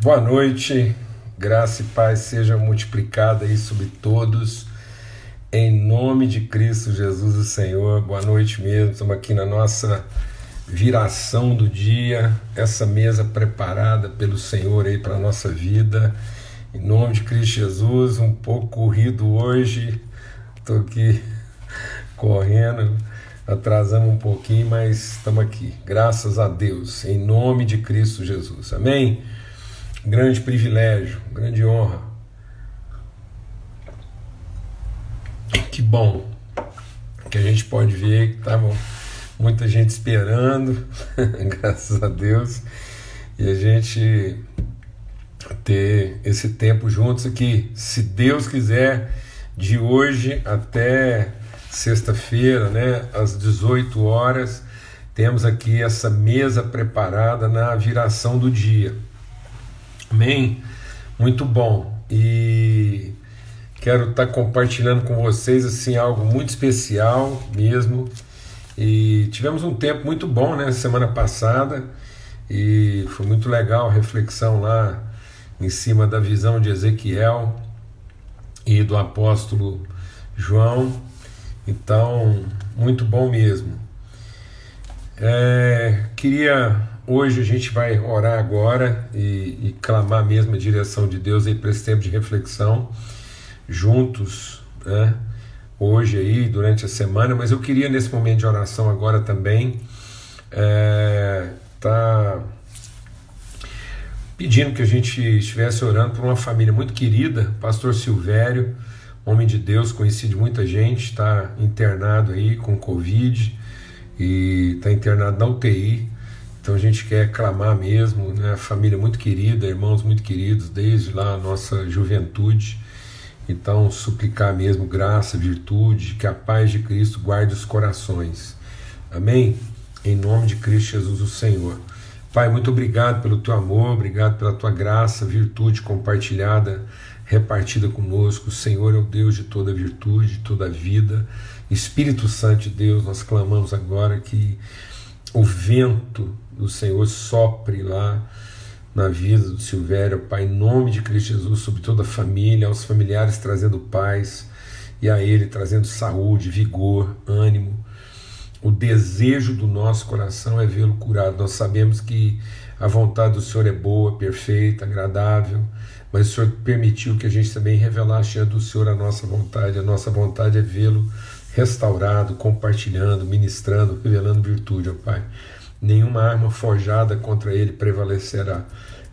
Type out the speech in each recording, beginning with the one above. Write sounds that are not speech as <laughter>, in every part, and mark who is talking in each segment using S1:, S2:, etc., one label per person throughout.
S1: Boa noite, graça e paz sejam multiplicadas aí sobre todos, em nome de Cristo Jesus o Senhor. Boa noite mesmo, estamos aqui na nossa viração do dia, essa mesa preparada pelo Senhor aí para a nossa vida, em nome de Cristo Jesus. Um pouco corrido hoje, estou aqui <laughs> correndo atrasamos um pouquinho, mas estamos aqui, graças a Deus, em nome de Cristo Jesus. Amém? Grande privilégio, grande honra. Que bom que a gente pode ver que estava muita gente esperando, <laughs> graças a Deus, e a gente ter esse tempo juntos aqui, se Deus quiser, de hoje até sexta-feira, né, às 18 horas, temos aqui essa mesa preparada na viração do dia. Amém? Muito bom. E quero estar compartilhando com vocês assim algo muito especial mesmo. E tivemos um tempo muito bom, né, semana passada, e foi muito legal a reflexão lá em cima da visão de Ezequiel e do apóstolo João. Então, muito bom mesmo. É, queria hoje a gente vai orar agora e, e clamar mesmo a direção de Deus aí para esse tempo de reflexão juntos, né? Hoje aí durante a semana, mas eu queria nesse momento de oração agora também é, tá pedindo que a gente estivesse orando por uma família muito querida, Pastor Silvério homem de Deus, conhecido de muita gente, está internado aí com Covid e está internado na UTI. Então a gente quer clamar mesmo, né? Família muito querida, irmãos muito queridos, desde lá a nossa juventude. Então, suplicar mesmo graça, virtude, que a paz de Cristo guarde os corações. Amém? Em nome de Cristo Jesus, o Senhor. Pai, muito obrigado pelo teu amor, obrigado pela tua graça, virtude compartilhada repartida conosco. O Senhor é o Deus de toda virtude, de toda vida. Espírito Santo de Deus, nós clamamos agora que o vento do Senhor sopre lá na vida do Silvério, Pai, em nome de Cristo Jesus, sobre toda a família, aos familiares trazendo paz e a Ele trazendo saúde, vigor, ânimo. O desejo do nosso coração é vê-lo curado. Nós sabemos que a vontade do Senhor é boa, perfeita, agradável mas o Senhor permitiu que a gente também revelasse do Senhor a nossa vontade. A nossa vontade é vê-lo restaurado, compartilhando, ministrando, revelando virtude, ó Pai. Nenhuma arma forjada contra ele prevalecerá.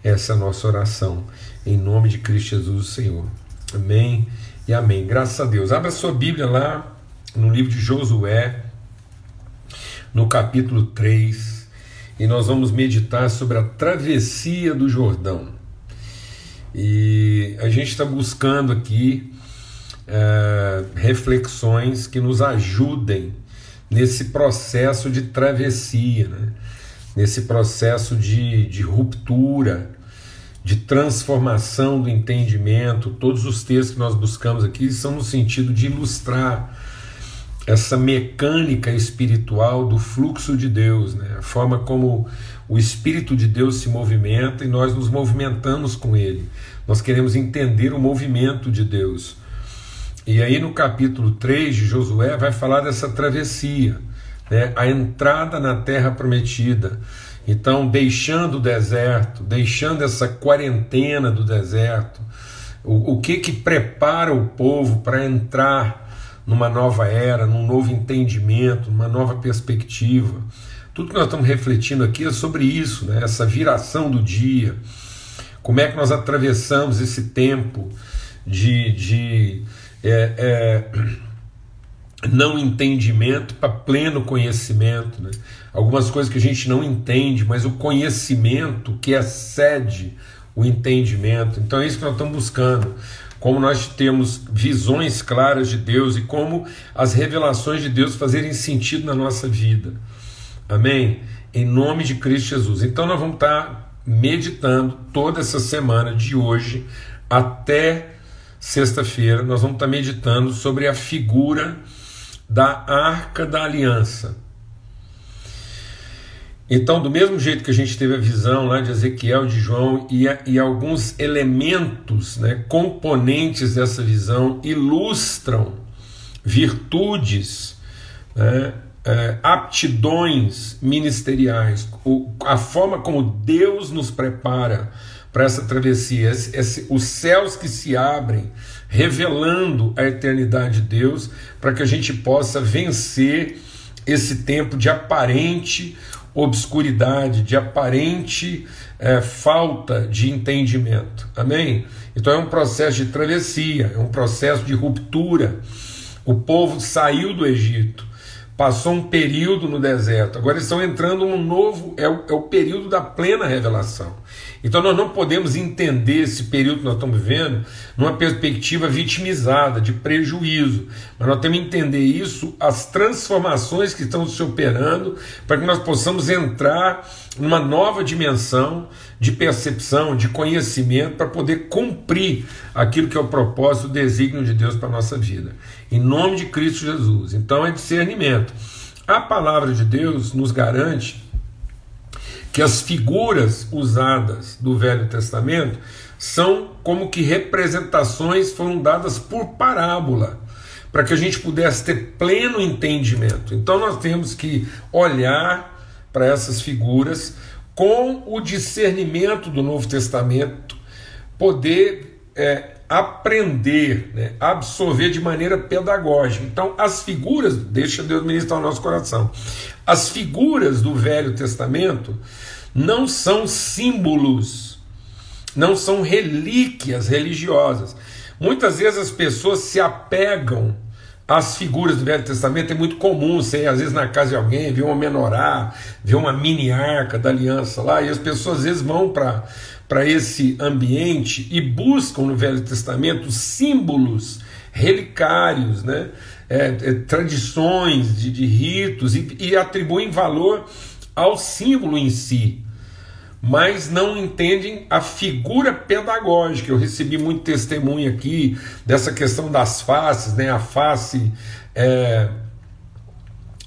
S1: Essa é a nossa oração. Em nome de Cristo Jesus, o Senhor. Amém e amém. Graças a Deus. Abra sua Bíblia lá no livro de Josué, no capítulo 3, e nós vamos meditar sobre a travessia do Jordão. E a gente está buscando aqui é, reflexões que nos ajudem nesse processo de travessia, né? nesse processo de, de ruptura, de transformação do entendimento. Todos os textos que nós buscamos aqui são no sentido de ilustrar essa mecânica espiritual do fluxo de Deus, né? a forma como o Espírito de Deus se movimenta e nós nos movimentamos com ele. Nós queremos entender o movimento de Deus. E aí no capítulo 3 de Josué vai falar dessa travessia, né? a entrada na terra prometida. Então, deixando o deserto, deixando essa quarentena do deserto, o, o que que prepara o povo para entrar numa nova era, num novo entendimento, numa nova perspectiva. Tudo que nós estamos refletindo aqui é sobre isso, né? essa viração do dia, como é que nós atravessamos esse tempo de, de é, é, <clears throat> não entendimento para pleno conhecimento. Né? Algumas coisas que a gente não entende, mas o conhecimento que excede o entendimento. Então é isso que nós estamos buscando como nós temos visões claras de Deus e como as revelações de Deus fazerem sentido na nossa vida. Amém? Em nome de Cristo Jesus. Então nós vamos estar meditando toda essa semana de hoje até sexta-feira, nós vamos estar meditando sobre a figura da Arca da Aliança. Então, do mesmo jeito que a gente teve a visão lá de Ezequiel, de João, e, e alguns elementos, né, componentes dessa visão ilustram virtudes, né, é, aptidões ministeriais, o, a forma como Deus nos prepara para essa travessia, esse, esse, os céus que se abrem, revelando a eternidade de Deus, para que a gente possa vencer esse tempo de aparente obscuridade, de aparente é, falta de entendimento. Amém? Então é um processo de travessia, é um processo de ruptura. O povo saiu do Egito, passou um período no deserto, agora estão entrando um novo, é o, é o período da plena revelação. Então nós não podemos entender esse período que nós estamos vivendo numa perspectiva vitimizada, de prejuízo. Mas nós temos que entender isso, as transformações que estão se operando, para que nós possamos entrar numa nova dimensão de percepção, de conhecimento, para poder cumprir aquilo que é o propósito, o desígnio de Deus para a nossa vida. Em nome de Cristo Jesus. Então é discernimento. A palavra de Deus nos garante que as figuras usadas do Velho Testamento são como que representações foram dadas por parábola, para que a gente pudesse ter pleno entendimento. Então nós temos que olhar para essas figuras com o discernimento do Novo Testamento, poder é, aprender, né, absorver de maneira pedagógica. Então, as figuras, deixa Deus ministrar o nosso coração, as figuras do Velho Testamento não são símbolos, não são relíquias religiosas. Muitas vezes as pessoas se apegam às figuras do Velho Testamento, é muito comum você, às vezes, na casa de alguém, ver uma menorá, ver uma mini arca da aliança lá, e as pessoas às vezes vão para para esse ambiente e buscam no Velho Testamento símbolos relicários, né? É, é, tradições de, de ritos e, e, atribuem valor ao símbolo em si mas não entendem a figura pedagógica. Eu recebi muito testemunho aqui dessa questão das faces, né? a face é,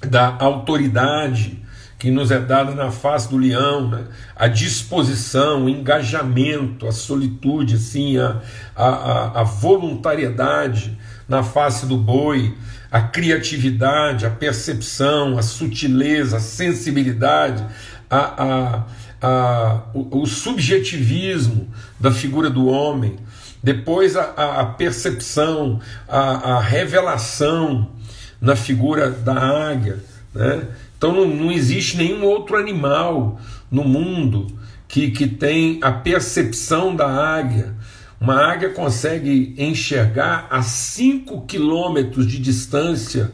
S1: da autoridade que nos é dada na face do leão, né? a disposição, o engajamento, a solitude, assim, a, a, a voluntariedade na face do boi, a criatividade, a percepção, a sutileza, a sensibilidade, a, a a, o, o, subjetivismo da figura do homem, depois a, a percepção, a, a, revelação na figura da águia. Né? Então não, não existe nenhum outro animal no mundo que, que tem a percepção da águia. Uma águia consegue enxergar a 5 quilômetros de distância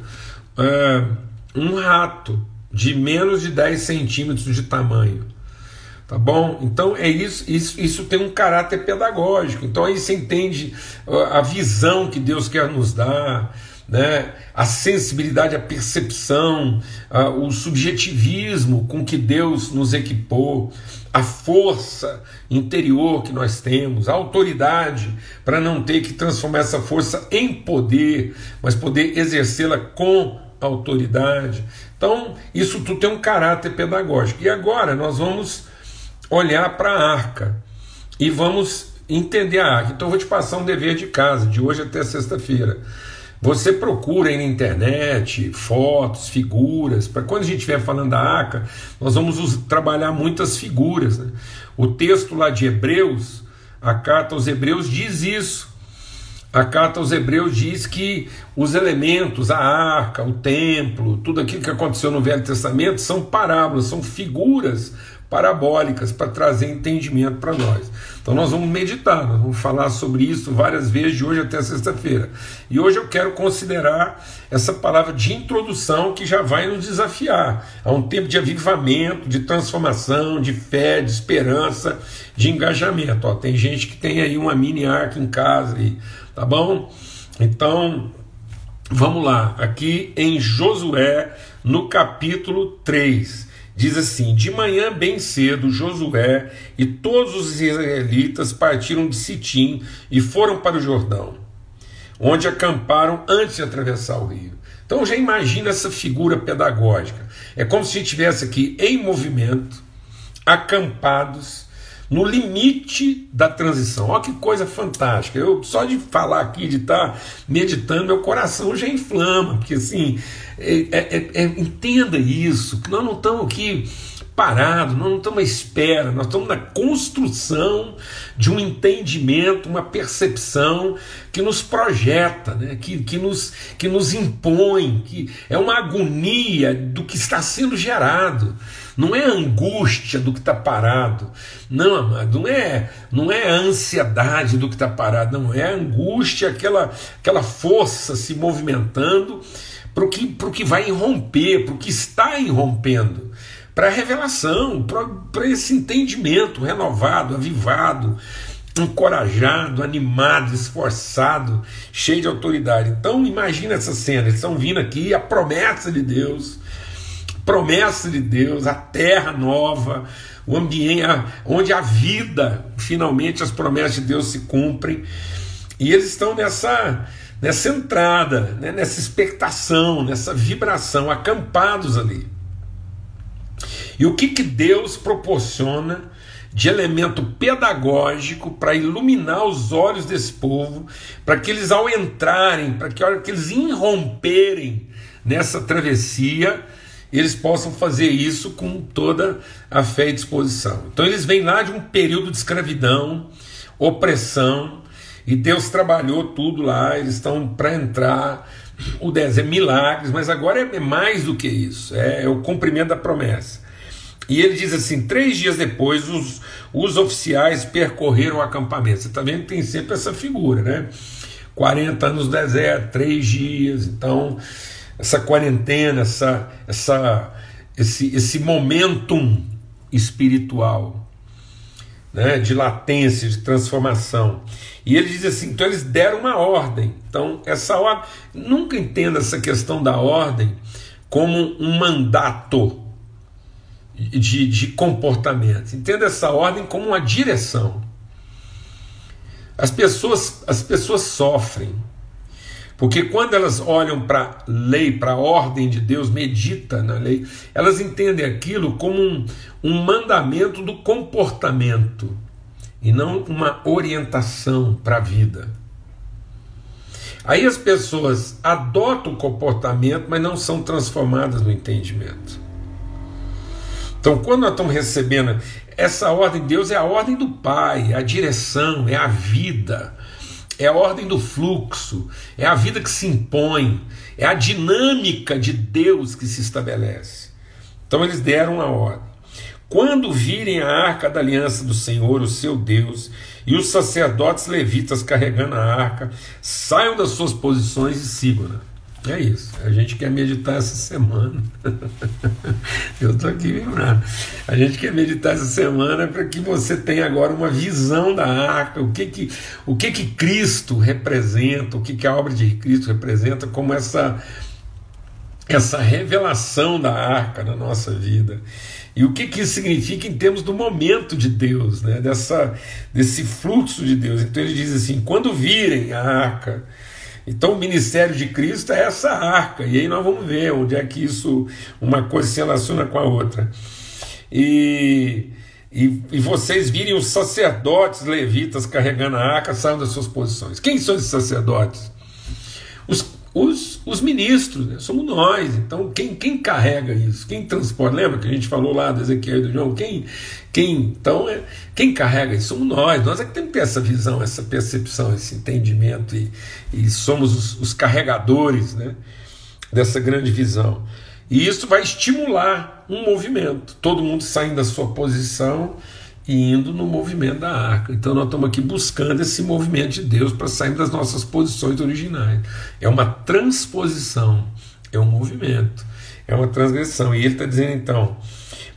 S1: é, um rato de menos de 10 centímetros de tamanho. Tá bom? Então é isso, isso, isso tem um caráter pedagógico. Então aí você entende a visão que Deus quer nos dar, né? a sensibilidade, a percepção, a, o subjetivismo com que Deus nos equipou, a força interior que nós temos, a autoridade para não ter que transformar essa força em poder, mas poder exercê-la com autoridade. Então, isso tudo tem um caráter pedagógico. E agora nós vamos olhar para a arca e vamos entender a arca. Então eu vou te passar um dever de casa, de hoje até sexta-feira. Você procura aí na internet fotos, figuras, para quando a gente estiver falando da arca, nós vamos trabalhar muitas figuras. Né? O texto lá de Hebreus, a carta aos Hebreus, diz isso. A carta aos Hebreus diz que os elementos, a arca, o templo, tudo aquilo que aconteceu no Velho Testamento são parábolas, são figuras parabólicas para trazer entendimento para nós. Então nós vamos meditar, nós vamos falar sobre isso várias vezes de hoje até sexta-feira. E hoje eu quero considerar essa palavra de introdução que já vai nos desafiar a um tempo de avivamento, de transformação, de fé, de esperança, de engajamento. Ó, tem gente que tem aí uma mini arca em casa, aí, tá bom? Então vamos lá, aqui em Josué, no capítulo 3. Diz assim: De manhã bem cedo, Josué e todos os israelitas partiram de Sitim e foram para o Jordão, onde acamparam antes de atravessar o rio. Então já imagina essa figura pedagógica. É como se a gente estivesse aqui em movimento, acampados, no limite da transição. Olha que coisa fantástica. Eu só de falar aqui, de estar tá meditando, meu coração já inflama, porque assim, é, é, é, entenda isso, que nós não estamos aqui parados, nós não estamos à espera, nós estamos na construção de um entendimento, uma percepção que nos projeta, né? que, que, nos, que nos impõe, que é uma agonia do que está sendo gerado. Não é angústia do que está parado, não, amado, não é, não é ansiedade do que está parado, não é angústia, aquela, aquela força se movimentando para o que, que vai irromper, para o que está irrompendo para a revelação, para esse entendimento renovado, avivado, encorajado, animado, esforçado, cheio de autoridade. Então imagina essa cena, eles estão vindo aqui, a promessa de Deus, promessa de Deus, a terra nova, o ambiente onde a vida, finalmente as promessas de Deus se cumprem. E eles estão nessa nessa entrada, né, nessa expectação, nessa vibração, acampados ali. E o que, que Deus proporciona de elemento pedagógico para iluminar os olhos desse povo, para que eles, ao entrarem, para que, que eles irromperem nessa travessia, eles possam fazer isso com toda a fé e disposição. Então, eles vêm lá de um período de escravidão, opressão, e Deus trabalhou tudo lá, eles estão para entrar. O 10 é milagres, mas agora é mais do que isso, é, é o cumprimento da promessa. E ele diz assim: três dias depois, os, os oficiais percorreram o acampamento. Você está vendo que tem sempre essa figura, né? 40 anos no deserto, três dias. Então, essa quarentena, essa, essa, esse, esse momentum espiritual, né? de latência, de transformação. E ele diz assim: então eles deram uma ordem. Então, essa ordem, nunca entenda essa questão da ordem como um mandato de, de comportamento. Entenda essa ordem como uma direção. As pessoas, as pessoas sofrem, porque quando elas olham para a lei, para a ordem de Deus, medita na lei, elas entendem aquilo como um, um mandamento do comportamento e não uma orientação para a vida. Aí as pessoas adotam o comportamento, mas não são transformadas no entendimento. Então, quando nós estamos recebendo essa ordem de Deus, é a ordem do Pai, é a direção, é a vida, é a ordem do fluxo, é a vida que se impõe, é a dinâmica de Deus que se estabelece. Então, eles deram a ordem. Quando virem a arca da aliança do Senhor, o seu Deus, e os sacerdotes levitas carregando a arca, saiam das suas posições e sigam-na. É isso. A gente quer meditar essa semana. <laughs> Eu estou aqui lembrando. A gente quer meditar essa semana para que você tenha agora uma visão da arca, o que que, o que, que Cristo representa, o que, que a obra de Cristo representa, como essa, essa revelação da arca na nossa vida. E o que, que isso significa em termos do momento de Deus, né? Dessa, desse fluxo de Deus. Então ele diz assim: quando virem a arca então o ministério de Cristo é essa arca, e aí nós vamos ver onde é que isso, uma coisa se relaciona com a outra. E, e, e vocês virem os sacerdotes levitas carregando a arca, saiam das suas posições. Quem são esses sacerdotes? Os, os, os ministros, né? somos nós. Então, quem, quem carrega isso? Quem transporta? Lembra que a gente falou lá do Ezequiel e do João? Quem, quem, então, é, quem carrega isso somos nós. Nós é que temos que ter essa visão, essa percepção, esse entendimento e, e somos os, os, carregadores né, dessa grande visão. E isso vai estimular um movimento. Todo mundo saindo da sua posição indo no movimento da arca. Então nós estamos aqui buscando esse movimento de Deus para sair das nossas posições originais. É uma transposição, é um movimento, é uma transgressão. E ele está dizendo então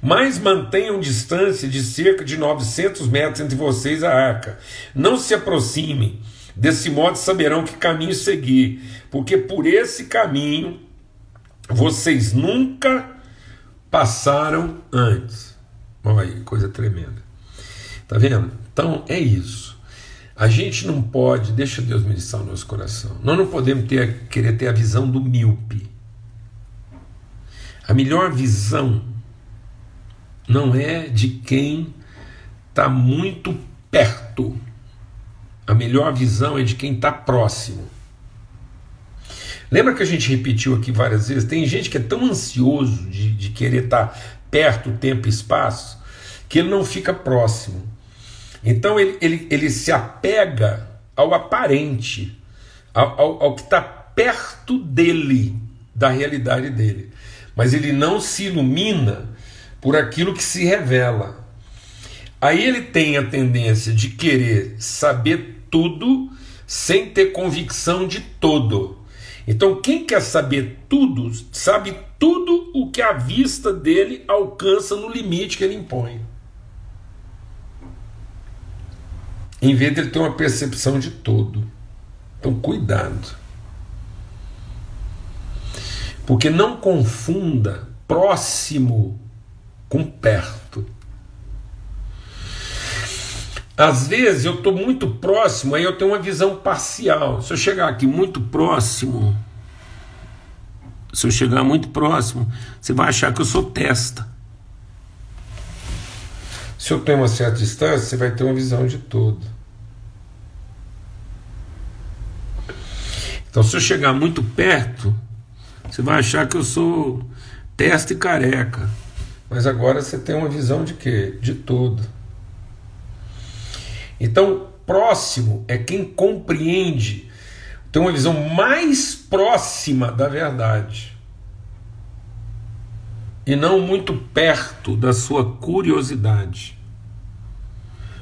S1: mas mantenham distância de cerca de 900 metros entre vocês a arca. Não se aproximem, desse modo saberão que caminho seguir, porque por esse caminho vocês nunca passaram antes. Olha aí, coisa tremenda. Tá vendo? Então é isso. A gente não pode, deixa Deus ministrar o nosso coração. Nós não podemos ter, querer ter a visão do míope. A melhor visão não é de quem está muito perto. A melhor visão é de quem está próximo. Lembra que a gente repetiu aqui várias vezes? Tem gente que é tão ansioso de, de querer estar tá perto, tempo e espaço, que ele não fica próximo. Então ele, ele, ele se apega ao aparente, ao, ao, ao que está perto dele, da realidade dele. Mas ele não se ilumina por aquilo que se revela. Aí ele tem a tendência de querer saber tudo sem ter convicção de todo. Então, quem quer saber tudo, sabe tudo o que a vista dele alcança no limite que ele impõe. Em vez de ele ter uma percepção de todo. Então, cuidado. Porque não confunda próximo com perto. Às vezes eu estou muito próximo, aí eu tenho uma visão parcial. Se eu chegar aqui muito próximo, se eu chegar muito próximo, você vai achar que eu sou testa. Se eu tenho uma certa distância, você vai ter uma visão de todo. Então, se eu chegar muito perto, você vai achar que eu sou testa e careca. Mas agora você tem uma visão de quê? De todo. Então, próximo é quem compreende, tem uma visão mais próxima da verdade. E não muito perto da sua curiosidade.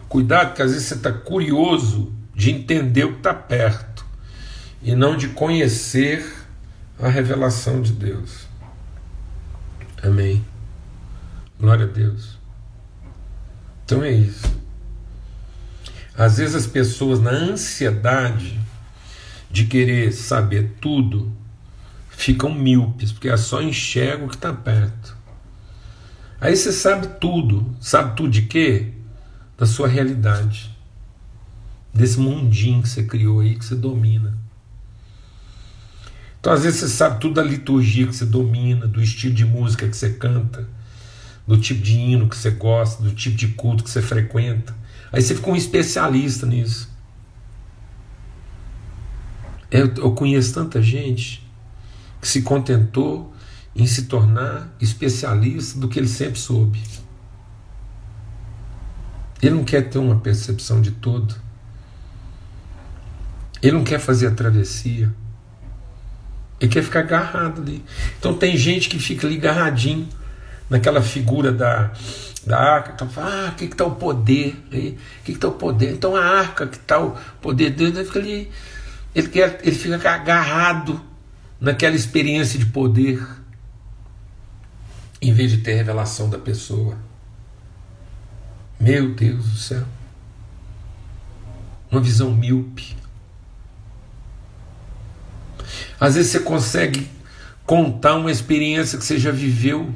S1: Cuidado, que às vezes você está curioso de entender o que está perto e não de conhecer a revelação de Deus. Amém. Glória a Deus. Então é isso. Às vezes as pessoas, na ansiedade de querer saber tudo, ficam míopes, porque é só enxerga o que está perto. Aí você sabe tudo. Sabe tudo de quê? Da sua realidade. Desse mundinho que você criou aí, que você domina. Então, às vezes, você sabe tudo da liturgia que você domina, do estilo de música que você canta, do tipo de hino que você gosta, do tipo de culto que você frequenta. Aí você fica um especialista nisso. Eu, eu conheço tanta gente que se contentou em se tornar especialista do que ele sempre soube. Ele não quer ter uma percepção de todo. Ele não quer fazer a travessia. Ele quer ficar agarrado ali. Então tem gente que fica ali agarradinho naquela figura da, da arca. Então fala, ah, que está o poder? O que está o poder? Então a arca que está o poder de Deus, ele fica ali, ele, quer, ele fica agarrado naquela experiência de poder, em vez de ter revelação da pessoa. Meu Deus do céu. Uma visão míope. Às vezes você consegue contar uma experiência que você já viveu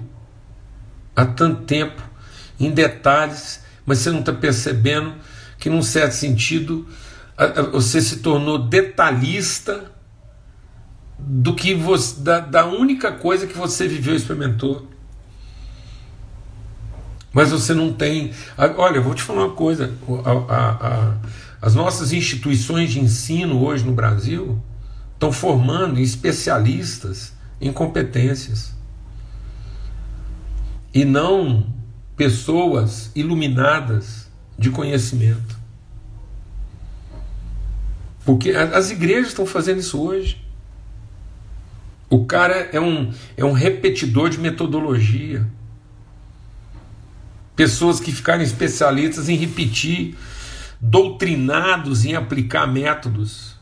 S1: há tanto tempo, em detalhes, mas você não está percebendo que, num certo sentido, você se tornou detalhista do que você, da, da única coisa que você viveu e experimentou. Mas você não tem. Olha, eu vou te falar uma coisa: a, a, a, as nossas instituições de ensino hoje no Brasil estão formando especialistas em competências e não pessoas iluminadas de conhecimento. Porque as igrejas estão fazendo isso hoje. O cara é um, é um repetidor de metodologia. Pessoas que ficaram especialistas em repetir, doutrinados em aplicar métodos.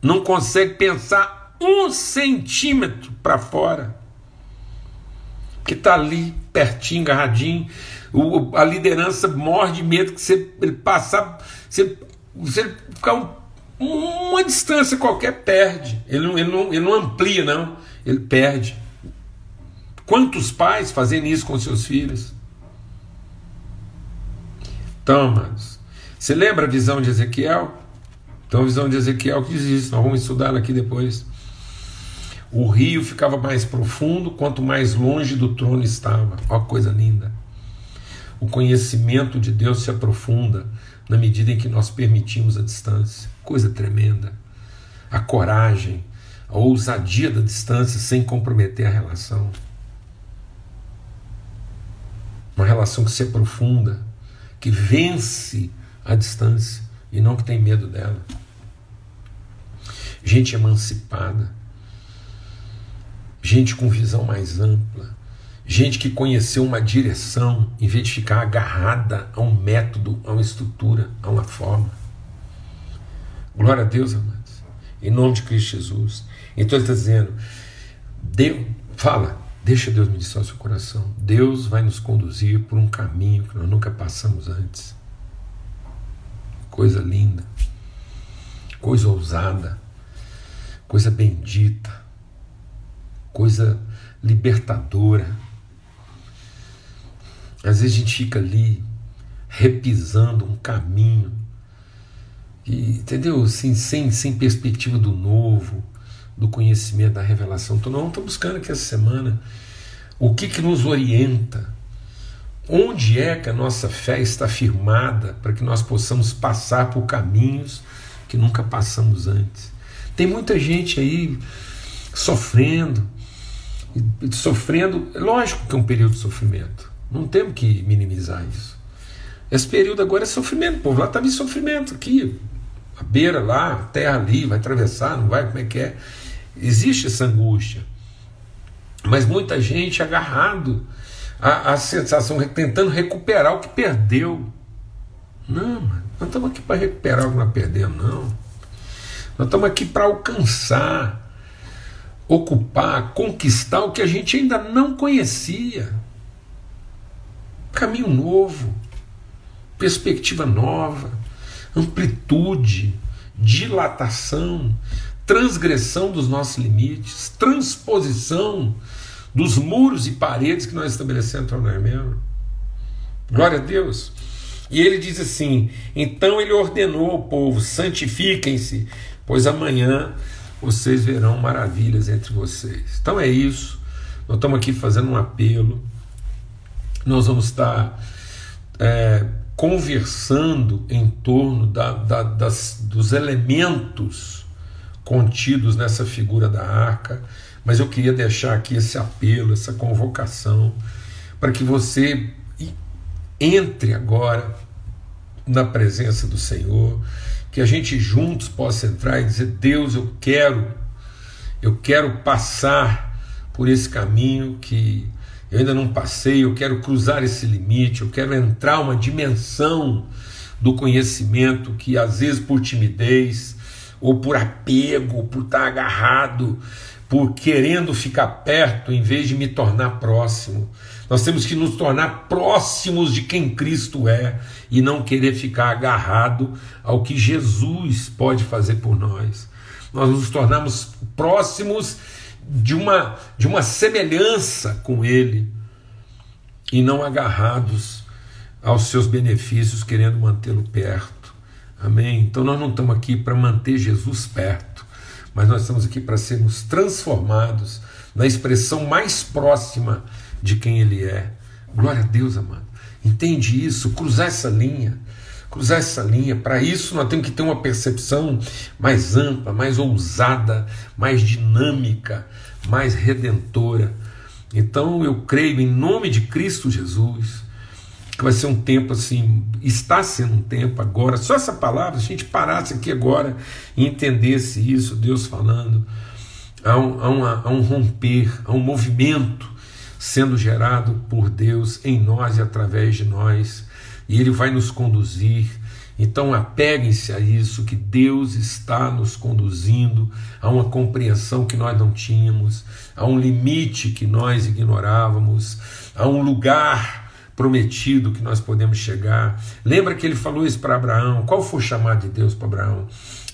S1: Não consegue pensar um centímetro para fora que está ali pertinho, agarradinho. O, a liderança morre de medo que você passar, você, você ficar um, uma distância qualquer, perde. Ele não, ele, não, ele não amplia, não, ele perde. Quantos pais fazem isso com seus filhos? Então, amados, você lembra a visão de Ezequiel? Então, a visão de Ezequiel que diz isso, nós vamos estudar aqui depois. O rio ficava mais profundo quanto mais longe do trono estava. Ó, coisa linda. O conhecimento de Deus se aprofunda na medida em que nós permitimos a distância. Coisa tremenda. A coragem, a ousadia da distância sem comprometer a relação. Uma relação que se aprofunda, que vence a distância e não que tem medo dela. Gente emancipada, gente com visão mais ampla, gente que conheceu uma direção em vez de ficar agarrada a um método, a uma estrutura, a uma forma. Glória a Deus, amados, em nome de Cristo Jesus. Então ele está dizendo: Deus, fala, deixa Deus ministrar o seu coração. Deus vai nos conduzir por um caminho que nós nunca passamos antes. Coisa linda, coisa ousada, coisa bendita coisa libertadora. Às vezes a gente fica ali repisando um caminho, e, entendeu? Assim, sem, sem perspectiva do novo, do conhecimento, da revelação. Então, nós estamos buscando aqui essa semana o que, que nos orienta, onde é que a nossa fé está firmada para que nós possamos passar por caminhos que nunca passamos antes. Tem muita gente aí sofrendo, sofrendo. Lógico que é um período de sofrimento. Não temos que minimizar isso. Esse período agora é sofrimento. O povo lá estava em sofrimento aqui. A beira lá, a terra ali, vai atravessar, não vai, como é que é? Existe essa angústia. Mas muita gente agarrado à, à sensação, tentando recuperar o que perdeu. Não, mano, nós estamos aqui para recuperar o que nós perdemos, não. Nós estamos aqui para alcançar ocupar, conquistar o que a gente ainda não conhecia. Caminho novo, perspectiva nova, amplitude, dilatação, transgressão dos nossos limites, transposição dos muros e paredes que nós estabelecemos entre nós mesmos. Glória a Deus. E ele diz assim: então ele ordenou ao povo: santifiquem-se, pois amanhã vocês verão maravilhas entre vocês. Então é isso. Nós estamos aqui fazendo um apelo. Nós vamos estar é, conversando em torno da, da, das, dos elementos contidos nessa figura da arca, mas eu queria deixar aqui esse apelo, essa convocação, para que você entre agora na presença do Senhor que a gente juntos possa entrar e dizer: Deus, eu quero, eu quero passar por esse caminho que eu ainda não passei, eu quero cruzar esse limite, eu quero entrar uma dimensão do conhecimento que às vezes por timidez, ou por apego, por estar agarrado, por querendo ficar perto em vez de me tornar próximo. Nós temos que nos tornar próximos de quem Cristo é e não querer ficar agarrado ao que Jesus pode fazer por nós. Nós nos tornamos próximos de uma, de uma semelhança com Ele e não agarrados aos seus benefícios, querendo mantê-lo perto. Amém? Então nós não estamos aqui para manter Jesus perto, mas nós estamos aqui para sermos transformados na expressão mais próxima de quem Ele é. Glória a Deus, amado. Entende isso? Cruzar essa linha. Cruzar essa linha. Para isso, nós temos que ter uma percepção mais ampla, mais ousada, mais dinâmica, mais redentora. Então, eu creio em nome de Cristo Jesus que vai ser um tempo assim, está sendo um tempo agora. Só essa palavra, se a gente parasse aqui agora e entendesse isso, Deus falando, há um, há há um romper, há um movimento sendo gerado por Deus em nós e através de nós, e Ele vai nos conduzir. Então apeguem-se a isso, que Deus está nos conduzindo a uma compreensão que nós não tínhamos, a um limite que nós ignorávamos, a um lugar prometido que nós podemos chegar. Lembra que ele falou isso para Abraão? Qual foi o chamado de Deus para Abraão?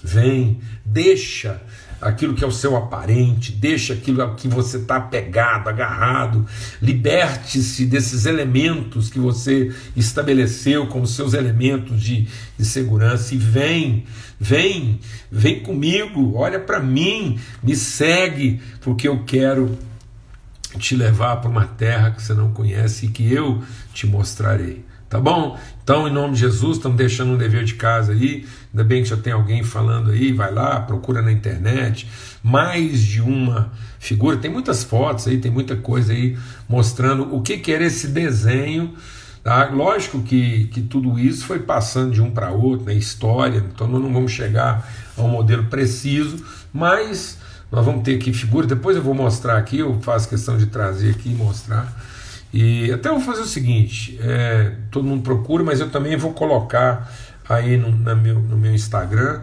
S1: Vem, deixa aquilo que é o seu aparente, deixa aquilo que você está apegado, agarrado, liberte-se desses elementos que você estabeleceu como seus elementos de, de segurança e vem, vem, vem comigo, olha para mim, me segue, porque eu quero te levar para uma terra que você não conhece e que eu te mostrarei. Tá bom? Então, em nome de Jesus, estamos deixando um dever de casa aí. Ainda bem que já tem alguém falando aí, vai lá, procura na internet. Mais de uma figura, tem muitas fotos aí, tem muita coisa aí mostrando o que, que era esse desenho. Tá? Lógico que, que tudo isso foi passando de um para outro na história, então nós não vamos chegar a um modelo preciso, mas nós vamos ter aqui figuras. Depois eu vou mostrar aqui, eu faço questão de trazer aqui e mostrar e até vou fazer o seguinte: é, todo mundo procura, mas eu também vou colocar aí no, meu, no meu Instagram.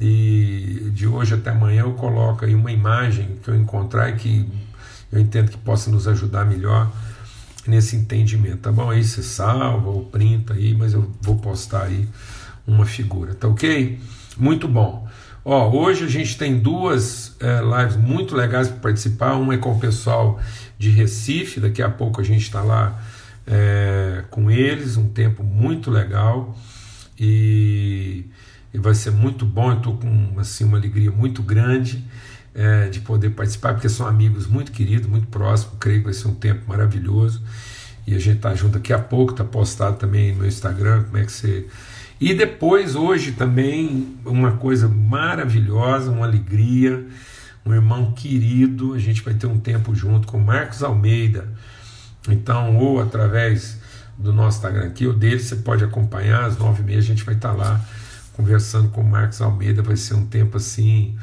S1: E de hoje até amanhã eu coloco aí uma imagem que eu encontrar e que eu entendo que possa nos ajudar melhor nesse entendimento, tá bom? Aí você salva ou printa aí, mas eu vou postar aí uma figura, tá ok? Muito bom. Ó, hoje a gente tem duas é, lives muito legais para participar. Uma é com o pessoal de Recife, daqui a pouco a gente está lá é, com eles, um tempo muito legal e, e vai ser muito bom. Eu estou com assim, uma alegria muito grande é, de poder participar, porque são amigos muito queridos, muito próximos. Creio que vai ser um tempo maravilhoso e a gente está junto daqui a pouco. Está postado também no meu Instagram como é que você. E depois, hoje também, uma coisa maravilhosa, uma alegria um irmão querido. A gente vai ter um tempo junto com Marcos Almeida. Então, ou através do nosso Instagram aqui, ou dele, você pode acompanhar. Às nove e meia a gente vai estar lá conversando com Marcos Almeida. Vai ser um tempo assim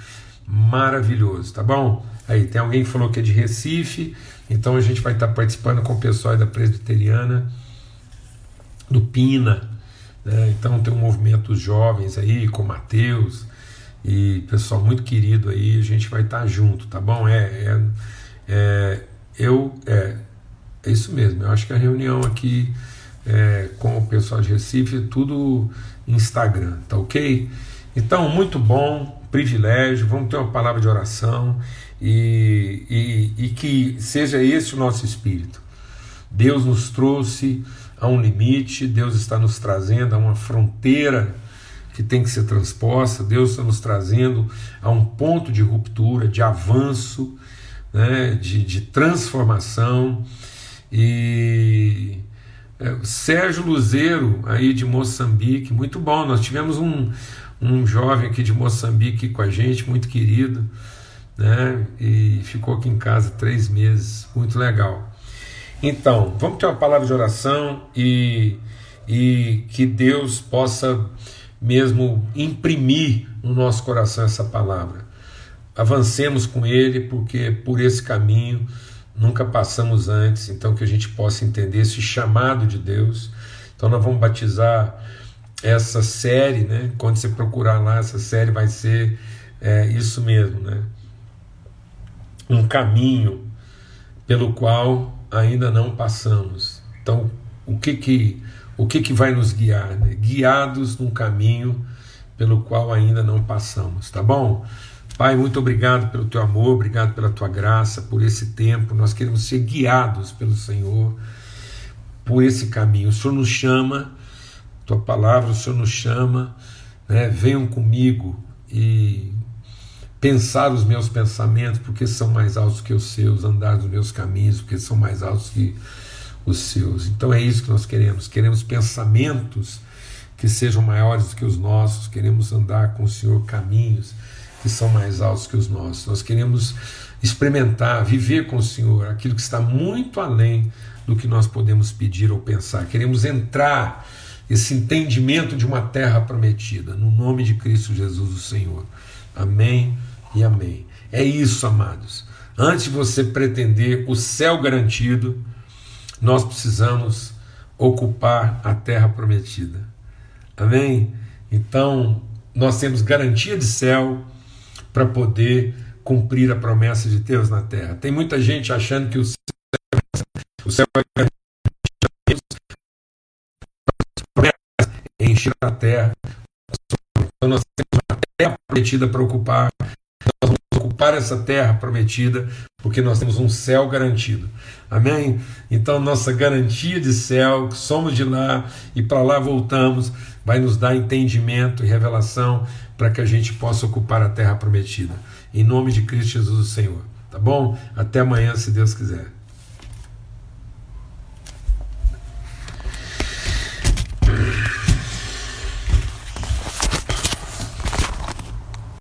S1: maravilhoso, tá bom? Aí tem alguém que falou que é de Recife, então a gente vai estar participando com o pessoal da Presbiteriana, do Pina. Né? Então tem um movimento jovens aí, com Mateus, e pessoal muito querido aí, a gente vai estar tá junto, tá bom? É, é, é, eu é, é isso mesmo. Eu acho que a reunião aqui é, com o pessoal de Recife tudo Instagram, tá ok? Então, muito bom, privilégio. Vamos ter uma palavra de oração e, e, e que seja esse o nosso espírito. Deus nos trouxe a um limite, Deus está nos trazendo a uma fronteira que tem que ser transposta. Deus está nos trazendo a um ponto de ruptura, de avanço, né, de, de transformação. E é, Sérgio Luzeiro, aí de Moçambique, muito bom. Nós tivemos um, um jovem aqui de Moçambique com a gente, muito querido, né, e ficou aqui em casa três meses, muito legal. Então, vamos ter uma palavra de oração e, e que Deus possa mesmo imprimir no nosso coração essa palavra. Avancemos com ele, porque por esse caminho nunca passamos antes, então que a gente possa entender esse chamado de Deus. Então nós vamos batizar essa série, né? Quando você procurar lá, essa série vai ser é, isso mesmo, né? Um caminho pelo qual ainda não passamos. Então, o que que o que, que vai nos guiar? Né? Guiados num caminho pelo qual ainda não passamos, tá bom? Pai, muito obrigado pelo teu amor, obrigado pela tua graça, por esse tempo. Nós queremos ser guiados pelo Senhor por esse caminho. O Senhor nos chama, tua palavra, o Senhor nos chama, né? venham comigo e pensar os meus pensamentos, porque são mais altos que os seus, andar nos meus caminhos, porque são mais altos que os seus. Então é isso que nós queremos. Queremos pensamentos que sejam maiores do que os nossos, queremos andar com o Senhor caminhos que são mais altos que os nossos. Nós queremos experimentar, viver com o Senhor aquilo que está muito além do que nós podemos pedir ou pensar. Queremos entrar esse entendimento de uma terra prometida, no nome de Cristo Jesus, o Senhor. Amém e amém. É isso, amados. Antes de você pretender o céu garantido, nós precisamos ocupar a terra prometida. Amém? Então, nós temos garantia de céu para poder cumprir a promessa de Deus na terra. Tem muita gente achando que o céu, o céu é garantir a terra. Então nós temos uma terra prometida para ocupar. Ocupar essa terra prometida porque nós temos um céu garantido. Amém? Então nossa garantia de céu, que somos de lá e para lá voltamos, vai nos dar entendimento e revelação para que a gente possa ocupar a terra prometida. Em nome de Cristo Jesus, o Senhor. Tá bom? Até amanhã, se Deus quiser.